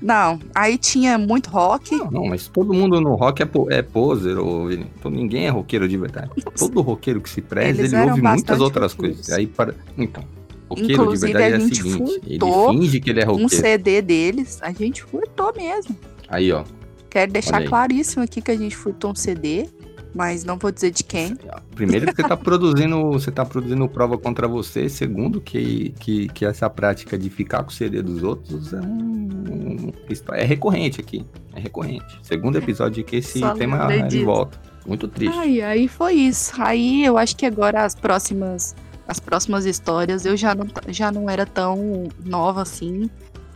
Não, aí tinha muito rock. Não, não, mas todo mundo no rock é, po- é poser, ô, Vini. Então, ninguém é roqueiro de verdade. Todo roqueiro que se preza, Eles ele ouve muitas outras roqueiros. coisas. Aí para. Então, roqueiro Inclusive, de verdade a é o gente seguinte: ele finge que ele é Um roqueiro. CD deles, a gente furtou mesmo. Aí, ó. Quero deixar claríssimo aqui que a gente furtou um CD, mas não vou dizer de quem. Primeiro que você tá produzindo, você tá produzindo prova contra você. Segundo que, que, que essa prática de ficar com o CD dos outros é, um- é recorrente aqui. É recorrente. Segundo episódio que esse Só tema é de volta. Muito triste. Ai, aí foi isso. Aí eu acho que agora as próximas as próximas histórias eu já não, já não era tão nova assim.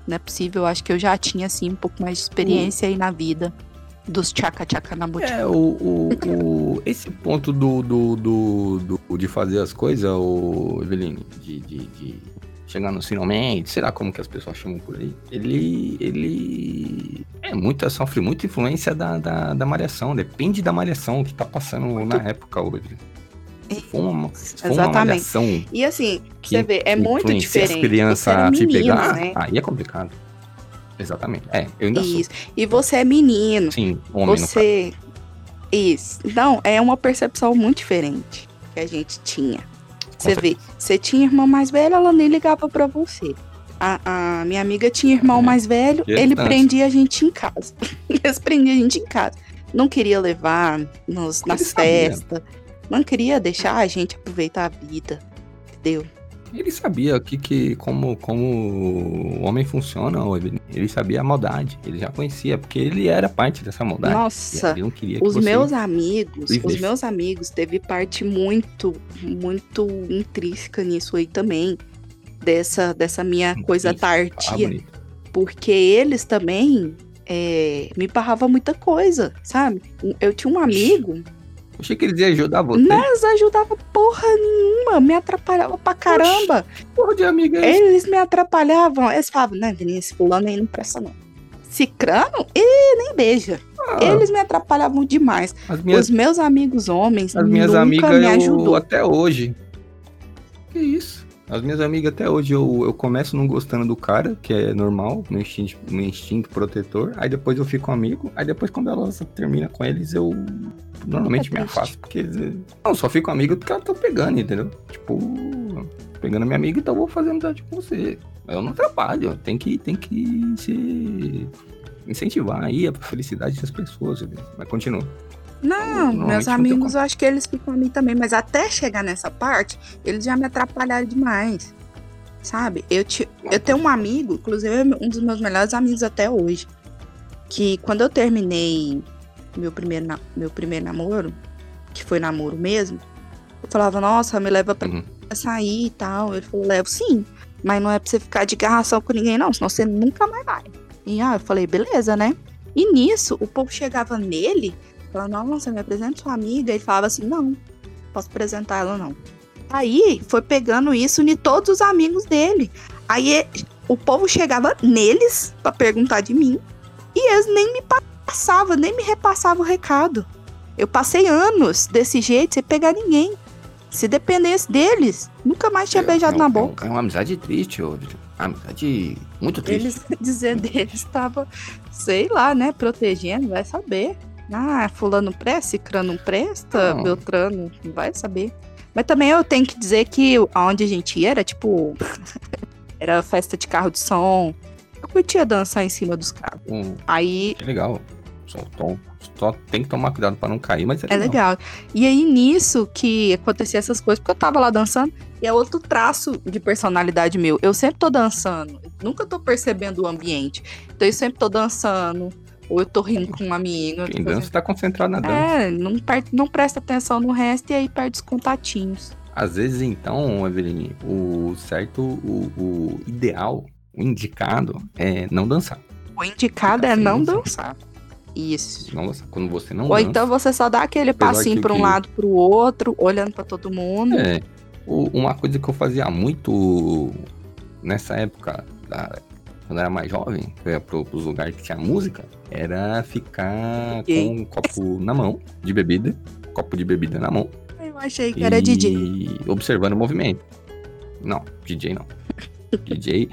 Não é possível, eu acho que eu já tinha assim um pouco mais de experiência aí na vida dos tchaca tchaca na botica. É, o, o, o- esse ponto do, do, do, do- de fazer as coisas, o Eveline, de, de, de chegar no finalmente, sei lá como que as pessoas chamam por aí. Ele. Ele. É muito, sofre muita influência da, da, da malhação. Depende da malhação que tá passando muito. na época hoje. Uma, for Exatamente. uma. E assim, você vê, é muito diferente. As crianças se pegar, né? aí é complicado. Exatamente. É, eu ainda Isso. Sou. E você é menino. Sim, homem Você. Isso. Então, é uma percepção muito diferente que a gente tinha. Você vê, você tinha irmão mais velho, ela nem ligava para você. A, a, minha amiga tinha irmão é. mais velho, ele prendia a gente em casa. [LAUGHS] Eles prendiam a gente em casa. Não queria levar nos, nas festas, não queria deixar a gente aproveitar a vida, entendeu? Ele sabia que, que como, como o homem funciona, ele sabia a maldade, ele já conhecia, porque ele era parte dessa maldade. Nossa, os meus amigos, os meus amigos teve parte muito, muito intrínseca nisso aí também, dessa, dessa minha coisa tardia, ah, porque eles também é, me barrava muita coisa, sabe? Eu tinha um amigo Achei que eles iam ajudar você. Mas ajudava porra nenhuma, me atrapalhava pra caramba. Oxi, porra de amiga é Eles me atrapalhavam. Eles falavam, não, Vinícius, fulano aí não presta não. Cicrano? E nem beija. Ah, Eles me atrapalhavam demais. Minhas, Os meus amigos homens as minhas nunca amigas me ajudou. Até hoje. Que isso? As minhas amigas até hoje eu, eu começo não gostando do cara, que é normal, meu instinto, meu instinto protetor. Aí depois eu fico amigo. Aí depois quando ela termina com eles, eu normalmente é me afasto. Porque. Não, só fico amigo porque ela tá pegando, entendeu? Tipo, pegando minha amiga, então eu vou fazer amizade com você. Eu não trabalho, tem que, tem que se incentivar aí a felicidade das pessoas, entendeu? Mas continua. Não, meus amigos, eu acho que eles ficam a mim também, mas até chegar nessa parte, eles já me atrapalharam demais. Sabe? Eu, te, eu tenho um amigo, inclusive um dos meus melhores amigos até hoje, que quando eu terminei meu primeiro, meu primeiro namoro, que foi namoro mesmo, eu falava, nossa, me leva pra uhum. sair e tal. Ele falou, levo sim, mas não é pra você ficar de garração com ninguém, não, senão você nunca mais vai. E ah, eu falei, beleza, né? E nisso, o povo chegava nele Falando, nossa, me apresenta sua amiga. Ele falava assim, não, posso apresentar ela não. Aí foi pegando isso em todos os amigos dele. Aí o povo chegava neles para perguntar de mim e eles nem me passavam, nem me repassavam o recado. Eu passei anos desse jeito sem pegar ninguém. Se dependesse deles, nunca mais tinha é, beijado é, na é, boca. É uma amizade triste, ô. Amizade muito triste. Eles [LAUGHS] dizendo eles estavam, sei lá, né, protegendo, vai saber. Ah, fulano presta, cicrano presta, não. beltrano, não vai saber. Mas também eu tenho que dizer que onde a gente ia era, tipo, [LAUGHS] era festa de carro de som. Eu curtia dançar em cima dos carros. Hum, Aí... Que legal. Só, tom, só tem que tomar cuidado para não cair, mas é, é legal. legal. E aí nisso que acontecia essas coisas, porque eu tava lá dançando, e é outro traço de personalidade meu. Eu sempre tô dançando, nunca tô percebendo o ambiente. Então eu sempre tô dançando, ou eu tô rindo com um amigo. Quem dança tá concentrado na dança. É, não, não presta atenção no resto e aí perde os contatinhos. Às vezes, então, Eveline, o certo, o, o ideal, o indicado é não dançar. O indicado é não dançar. Isso. Não, quando você não Ou dança, então você só dá aquele passinho para um que... lado para o outro, olhando para todo mundo. É. Uma coisa que eu fazia muito nessa época da quando era mais jovem, eu ia pro, pros lugares que tinha música, era ficar com um copo na mão de bebida, copo de bebida na mão. Eu achei que era DJ. observando o movimento. Não, DJ não. [LAUGHS] DJ,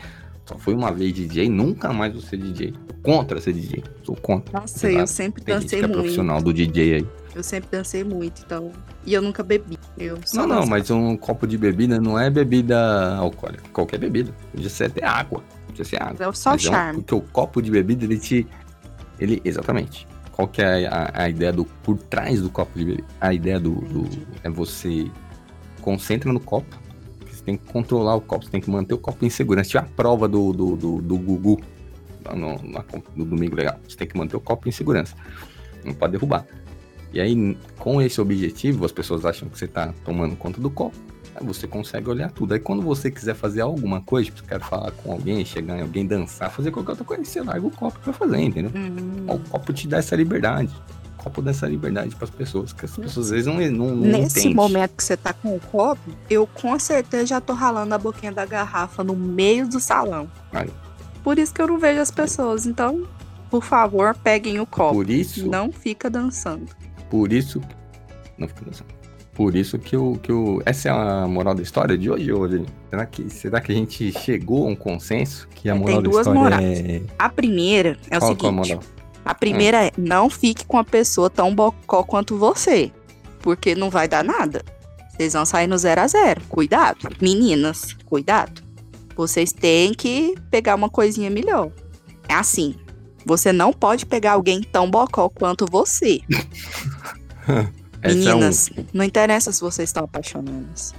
só foi uma vez DJ, nunca mais vou ser DJ. Contra ser DJ, sou contra. Nossa, eu sempre Tem dancei muito. é profissional do DJ aí. Eu sempre dancei muito, então. E eu nunca bebi. Eu não, não, mas um copo de bebida não é bebida alcoólica. Qualquer bebida. Podia ser até água. Podia ser água. É só o charme. É um, porque o copo de bebida, ele te. Ele, exatamente. Qual que é a, a, ideia do. Por trás do copo de bebida? A ideia do. do é você concentra no copo. Você tem que controlar o copo. Você tem que manter o copo em segurança. Se tiver a prova do, do, do, do Gugu no, no Domingo Legal, você tem que manter o copo em segurança. Não pode derrubar. E aí, com esse objetivo, as pessoas acham que você está tomando conta do copo. Aí você consegue olhar tudo. Aí quando você quiser fazer alguma coisa, tipo, quer falar com alguém, chegar em alguém, dançar, fazer qualquer outra coisa, você larga o copo pra fazer, entendeu? Uhum. O copo te dá essa liberdade. O copo dessa liberdade para as pessoas, que as pessoas às vezes não, não, não Nesse entendem. momento que você tá com o copo, eu com certeza já tô ralando a boquinha da garrafa no meio do salão. Aí. Por isso que eu não vejo as pessoas. Então, por favor, peguem o copo. Por isso, Não fica dançando. por isso, não fica dançando. Por isso que o que o essa é a moral da história de hoje, hoje. Será que será que a gente chegou a um consenso que a É, moral tem da duas história morais. é A primeira é o qual, a seguinte. moral? A primeira é não fique com a pessoa tão bocó quanto você. Porque não vai dar nada. Vocês vão sair no zero a zero. Cuidado. Meninas, cuidado. Vocês têm que pegar uma coisinha melhor. É assim. Você não pode pegar alguém tão bocó quanto você. [LAUGHS] Meninas, não interessa se vocês estão apaixonadas.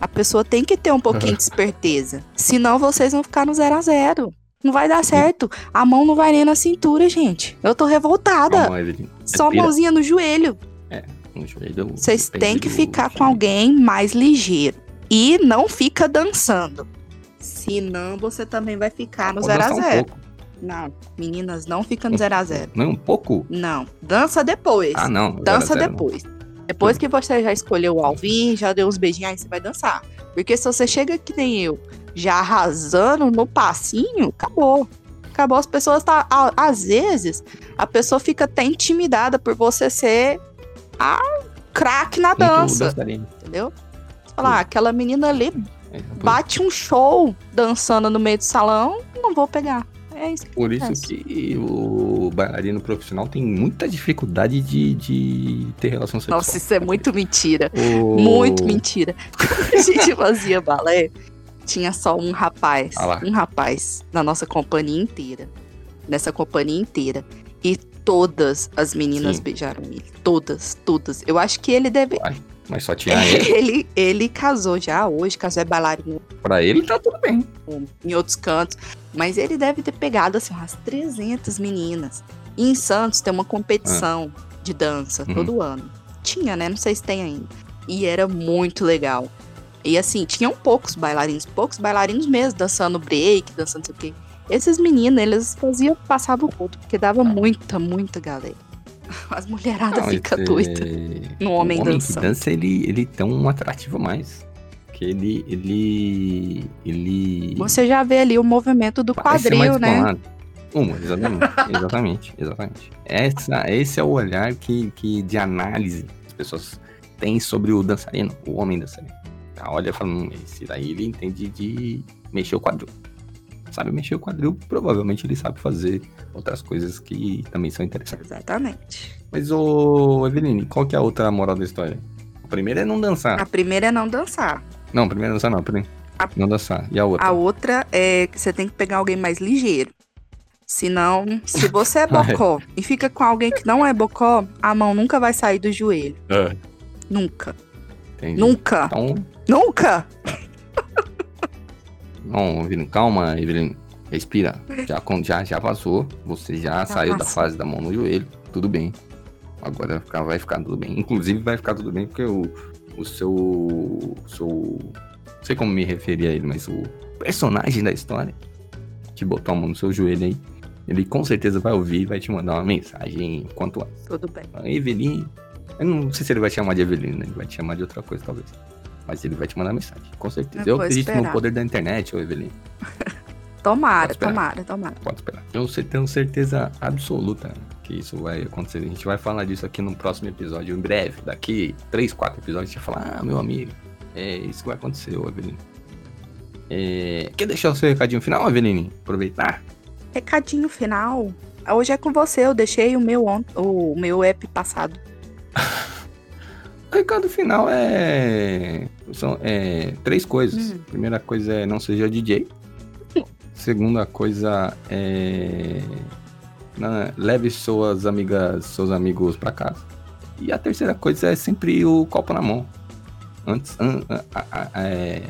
A pessoa tem que ter um pouquinho de [LAUGHS] esperteza. Senão vocês vão ficar no zero a zero. Não vai dar certo. A mão não vai nem na cintura, gente. Eu tô é um. revoltada. Evelyn. Só Respira. mãozinha no joelho. No joelho, Vocês depende têm que ficar com alguém mais ligeiro. E não fica dançando. Senão você também vai ficar no Pode zero a dançar um zero. pouco. Não, meninas, não fica no zero a zero. Não, um pouco? Não, dança depois. Ah, não. Dança zero a zero, depois. Que você já escolheu o Alvin, já deu uns beijinhos, aí você vai dançar. Porque se você chega que nem eu, já arrasando no passinho, acabou. Acabou. As pessoas tá. Às vezes, a pessoa fica até intimidada por você ser a craque na dança. Entendeu? Você fala, ah, aquela menina ali É, bate um show dançando no meio do salão, não vou pegar. É isso que Por isso acontece. que o bailarino profissional tem muita dificuldade de, de ter relação sexual. Nossa, isso é muito mentira. O- Muito mentira. Quando a gente fazia balé, tinha só um rapaz. Ah um rapaz na nossa companhia inteira. Nessa companhia inteira. E todas as meninas Sim. beijaram ele. Todas, todas. Eu acho que ele deve. Mas só tinha [LAUGHS] ele. Ele, ele casou já hoje, casou é bailarino Pra ele tá tudo bem. em outros cantos. Mas ele deve ter pegado assim umas 300 meninas. E em Santos tem uma competição de dança Uhum. todo ano. Tinha, né? Não sei se tem ainda. E era muito legal. E assim, tinham poucos bailarinos, poucos bailarinos mesmo, dançando break, dançando não sei o quê. Esses meninos, eles faziam, passavam o ponto, porque dava muita, muita galera. As mulheradas Não, ficam doidas no homem o homem dançando. que dança, ele, ele tem um atrativo mais. Porque ele. Ele. Ele. Você já vê ali o movimento do parece quadril, né? Uma, exatamente. [LAUGHS] exatamente, exatamente. Essa, esse é o olhar que, que de análise as pessoas têm sobre o dançarino, o homem dançarino. Tá, olha e fala, hum, esse daí ele entende de mexer o quadril. Sabe mexer o quadril, provavelmente ele sabe fazer outras coisas que também são interessantes. Exatamente. Mas, ô Eveline, qual que é a outra moral da história? A primeira é não dançar. A primeira é não dançar. Não, a primeira é dançar não, peraí. A- Não dançar. E a outra? A outra é que você tem que pegar alguém mais ligeiro. Senão, se você [LAUGHS] é bocó e fica com alguém que não é bocó, a mão nunca vai sair do joelho. É. Nunca. Entendi. Nunca. Então, Nunca. Não, Eveline, calma, Eveline. Respira. Já, já, já vazou. Você já, saiu da fase da mão no joelho. Tudo bem. Agora vai ficar, vai ficar tudo bem. Inclusive vai ficar tudo bem porque o, o seu. o seu. Não sei como me referir a ele, mas o personagem da história que botou a mão no seu joelho aí. Ele com certeza vai ouvir e vai te mandar uma mensagem quanto antes. Tudo bem. A Eveline. Eu não sei se ele vai te chamar de Eveline, né? Ele vai te chamar de outra coisa, talvez. Mas ele vai te mandar mensagem, com certeza. Eu Eu acredito no esperar. poder da internet, ô Eveline. [LAUGHS] Tomara, tomara, tomara. Pode esperar. Eu tenho certeza absoluta que isso vai acontecer. A gente vai falar disso aqui no próximo episódio, em breve. Daqui três, quatro episódios, a gente vai falar, ah, meu amigo, é isso que vai acontecer, ô Eveline. É... Quer deixar o seu recadinho final, Eveline? Aproveitar? Recadinho final. Hoje é com você. Eu deixei o meu, on- o meu app passado. O [LAUGHS] recado final é. São é, três coisas. Hum. Primeira coisa é não seja DJ. [LAUGHS] Segunda coisa é. na- leve suas amigas, seus amigos pra casa. E a terceira coisa é sempre o copo na mão. Antes. an- a- a- é,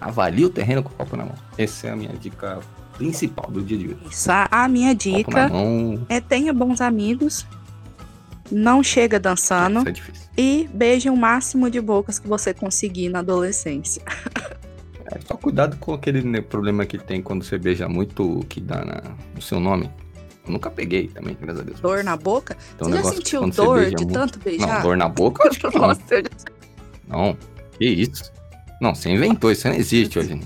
avalie o terreno com o copo na mão. Essa é a minha dica principal do dia de hoje. Isso, a, a minha dica mão. é tenha bons amigos. Não chega dançando. Isso é difícil. E beije o máximo de bocas que você conseguir na adolescência. [LAUGHS] É, só cuidado com aquele problema que tem quando você beija muito, que dá na- no seu nome. Nunca peguei também, graças a Deus. Dor na boca? Então, você já sentiu você dor de muito- tanto Não, beijar? dor na boca, [LAUGHS] eu não. Nossa, eu já Não, que isso? Não, você inventou, isso não existe hoje.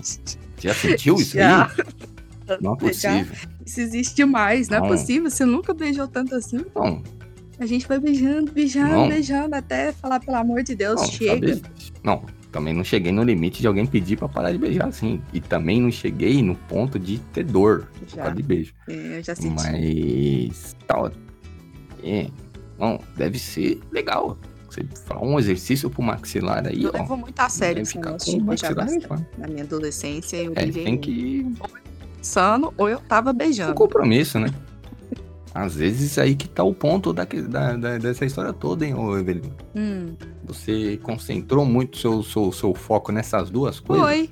Já sentiu isso Já. aí? [LAUGHS] Não é possível. Isso existe demais, não é Não. possível. Você nunca beijou tanto assim. Não, A gente vai beijando, beijando, Não. beijando, até falar, pelo amor de Deus, não, chega. sabe? Não, também não cheguei no limite de alguém pedir pra parar de beijar assim. E também não cheguei no ponto de ter dor por Já, causa de beijo. é, eu já senti. Mas. Tal. É. Não, deve ser legal. Você falar um exercício pro maxilar aí, Eu ó. levo muito a sério esse negócio de beijar pá. Na minha adolescência, eu É, beijei tem que. insano ou eu tava Um beijando. compromisso, né? Às vezes aí que tá o ponto da, da, da- dessa história toda, hein, ô Evelyn? Hum, Você concentrou muito seu, seu, seu foco nessas duas coisas. foi,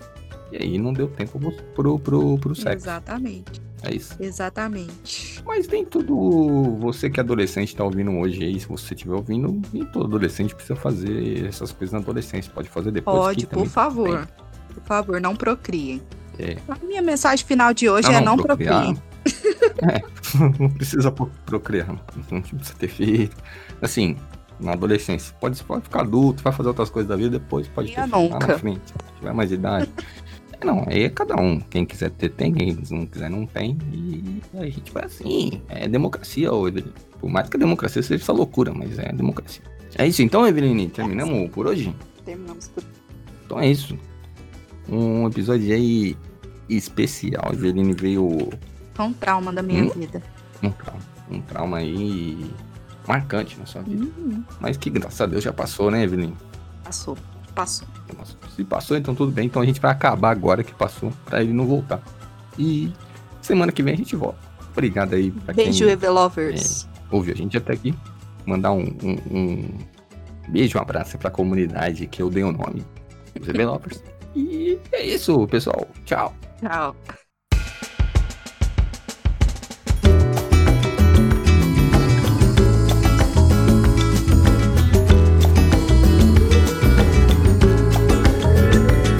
E aí não deu tempo pro, pro, pro, sexo. exatamente, É isso. exatamente. Mas nem tudo. Você que é adolescente tá ouvindo hoje aí, se você estiver ouvindo, nem todo adolescente precisa fazer essas coisas na adolescência. Pode fazer depois. Pode, por favor. Por favor, não procriem. É. A minha mensagem final de hoje é não procriem. É, [LAUGHS] não precisa pro- procriar. Não precisa ter filho. Assim, na adolescência, pode, pode ficar adulto, vai fazer outras coisas da vida, depois pode ter nunca. na frente. Se tiver mais idade. É, Não, aí é cada um. Quem quiser ter, tem. Quem não quiser, não tem. E a gente vai assim. É democracia, ô Evelyn. Por mais que a democracia seja essa loucura, mas é democracia. É isso então, Evelyn. Terminamos por hoje? Terminamos por Então é isso. Um episódio aí especial. Eveline veio Foi um trauma da minha Hum? vida. um trauma. Um trauma aí marcante na sua vida. Hum, Mas que graças a Deus já passou, né, Evelyn? passou, passou. Se passou, então tudo bem. Então a gente vai acabar agora que passou, pra ele não voltar. E semana que vem a gente volta. Obrigado aí pra Beijo, quem Evelovers. ouviu a gente até aqui. Mandar um, um- um beijo, um abraço pra comunidade que eu dei o nome. Os Developers. E é isso, pessoal. Tchau. Tchau.